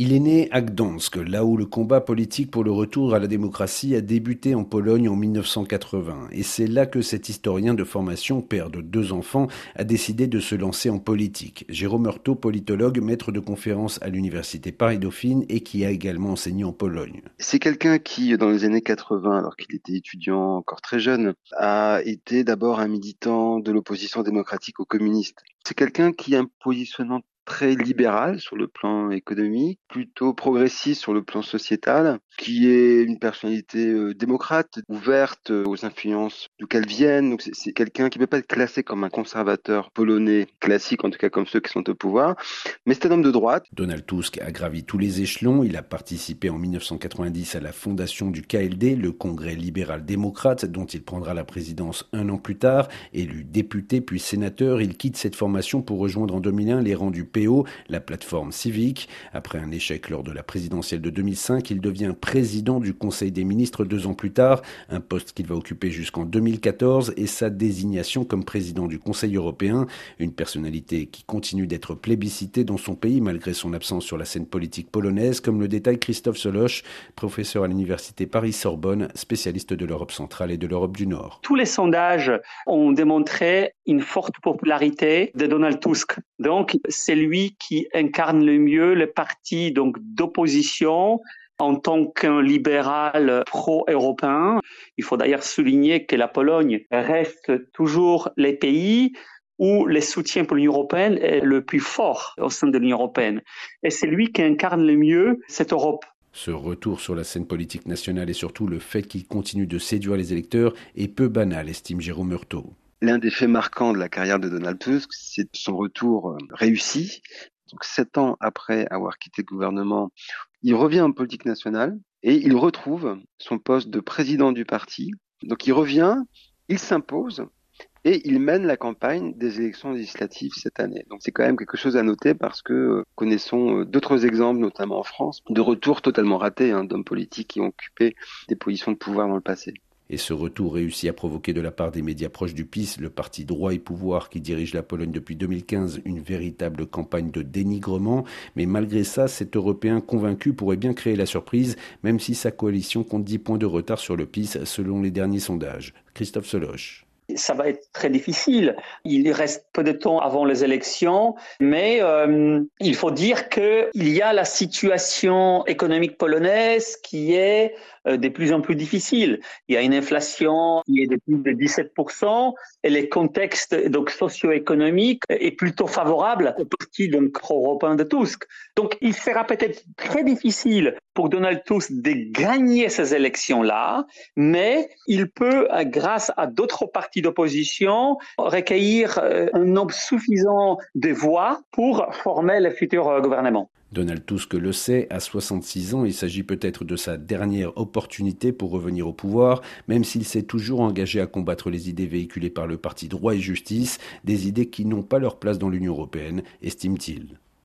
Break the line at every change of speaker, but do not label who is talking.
Il est né à Gdansk, là où le combat politique pour le retour à la démocratie a débuté en Pologne en 1980. Et c'est là que cet historien de formation, père de deux enfants, a décidé de se lancer en politique. Jérôme Hurtaud, politologue, maître de conférences à l'université Paris-Dauphine et qui a également enseigné en Pologne.
C'est quelqu'un qui, dans les années 80, alors qu'il était étudiant encore très jeune, a été d'abord un militant de l'opposition démocratique aux communistes. C'est quelqu'un qui a un positionnement très libéral sur le plan économique, plutôt progressiste sur le plan sociétal, qui est une personnalité euh, démocrate, ouverte euh, aux influences d'où qu'elles viennent. C'est quelqu'un qui ne peut pas être classé comme un conservateur polonais classique, en tout cas comme ceux qui sont au pouvoir, mais c'est un homme de droite.
Donald Tusk a gravi tous les échelons. Il a participé en 1990 à la fondation du KLD, le Congrès libéral-démocrate, dont il prendra la présidence un an plus tard. Élu député puis sénateur, il quitte cette formation pour rejoindre en 2001 les rangs du la plateforme civique. Après un échec lors de la présidentielle de 2005, il devient président du Conseil des ministres deux ans plus tard, un poste qu'il va occuper jusqu'en 2014 et sa désignation comme président du Conseil européen, une personnalité qui continue d'être plébiscitée dans son pays malgré son absence sur la scène politique polonaise, comme le détaille Christophe Soloche, professeur à l'université Paris-Sorbonne, spécialiste de l'Europe centrale et de l'Europe du Nord.
Tous les sondages ont démontré une forte popularité de Donald Tusk. Donc, c'est lui lui qui incarne le mieux le parti donc d'opposition en tant qu'un libéral pro-européen. Il faut d'ailleurs souligner que la Pologne reste toujours les pays où le soutien pour l'Union européenne est le plus fort au sein de l'Union européenne. Et c'est lui qui incarne le mieux cette Europe.
Ce retour sur la scène politique nationale et surtout le fait qu'il continue de séduire les électeurs est peu banal, estime Jérôme Hurtaud.
L'un des faits marquants de la carrière de Donald Tusk, c'est son retour euh, réussi. Donc, sept ans après avoir quitté le gouvernement, il revient en politique nationale et il retrouve son poste de président du parti. Donc, il revient, il s'impose et il mène la campagne des élections législatives cette année. Donc, c'est quand même quelque chose à noter parce que euh, connaissons euh, d'autres exemples, notamment en France, de retours totalement ratés hein, d'hommes politiques qui ont occupé des positions de pouvoir dans le passé.
Et ce retour réussit à provoquer de la part des médias proches du PIS, le parti droit et pouvoir qui dirige la Pologne depuis 2015, une véritable campagne de dénigrement. Mais malgré ça, cet Européen convaincu pourrait bien créer la surprise, même si sa coalition compte 10 points de retard sur le PIS selon les derniers sondages. Christophe Soloche
ça va être très difficile. Il reste peu de temps avant les élections, mais euh, il faut dire qu'il y a la situation économique polonaise qui est de plus en plus difficile. Il y a une inflation qui est de plus de 17% et le contexte donc socio-économique est plutôt favorable au parti donc européen de Tusk. Donc il sera peut-être très difficile pour Donald Tusk de gagner ces élections-là, mais il peut, euh, grâce à d'autres partis d'opposition, recueillir euh, un nombre suffisant de voix pour former le futur gouvernement.
Donald Tusk le sait, à 66 ans, il s'agit peut-être de sa dernière opportunité pour revenir au pouvoir, même s'il s'est toujours engagé à combattre les idées véhiculées par le parti droit et justice, des idées qui n'ont pas leur place dans l'Union européenne, estime-t-il.